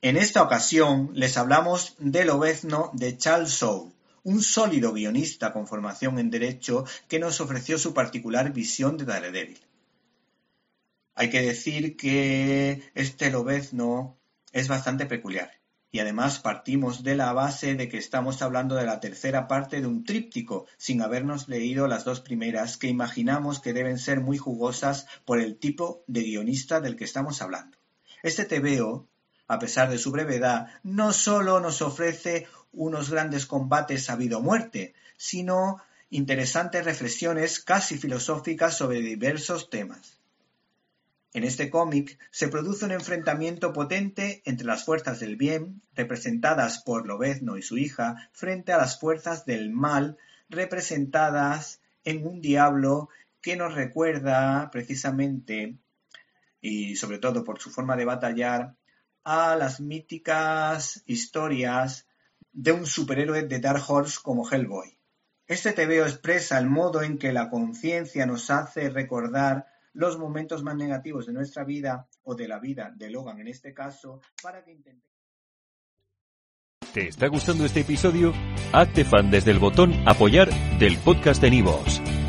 En esta ocasión les hablamos del Obezno de Charles Soule, un sólido guionista con formación en Derecho que nos ofreció su particular visión de Daredevil. Hay que decir que este Lobezno es bastante peculiar y además partimos de la base de que estamos hablando de la tercera parte de un tríptico, sin habernos leído las dos primeras, que imaginamos que deben ser muy jugosas por el tipo de guionista del que estamos hablando. Este TVO, a pesar de su brevedad, no solo nos ofrece unos grandes combates a vida o muerte, sino interesantes reflexiones casi filosóficas sobre diversos temas. En este cómic se produce un enfrentamiento potente entre las fuerzas del bien, representadas por Lobezno y su hija, frente a las fuerzas del mal, representadas en un diablo que nos recuerda precisamente, y sobre todo por su forma de batallar, a las míticas historias de un superhéroe de Dark Horse como Hellboy. Este TVO expresa el modo en que la conciencia nos hace recordar los momentos más negativos de nuestra vida o de la vida de Logan en este caso para que intente... ¿Te está gustando este episodio? Hazte fan desde el botón apoyar del podcast de Nivos.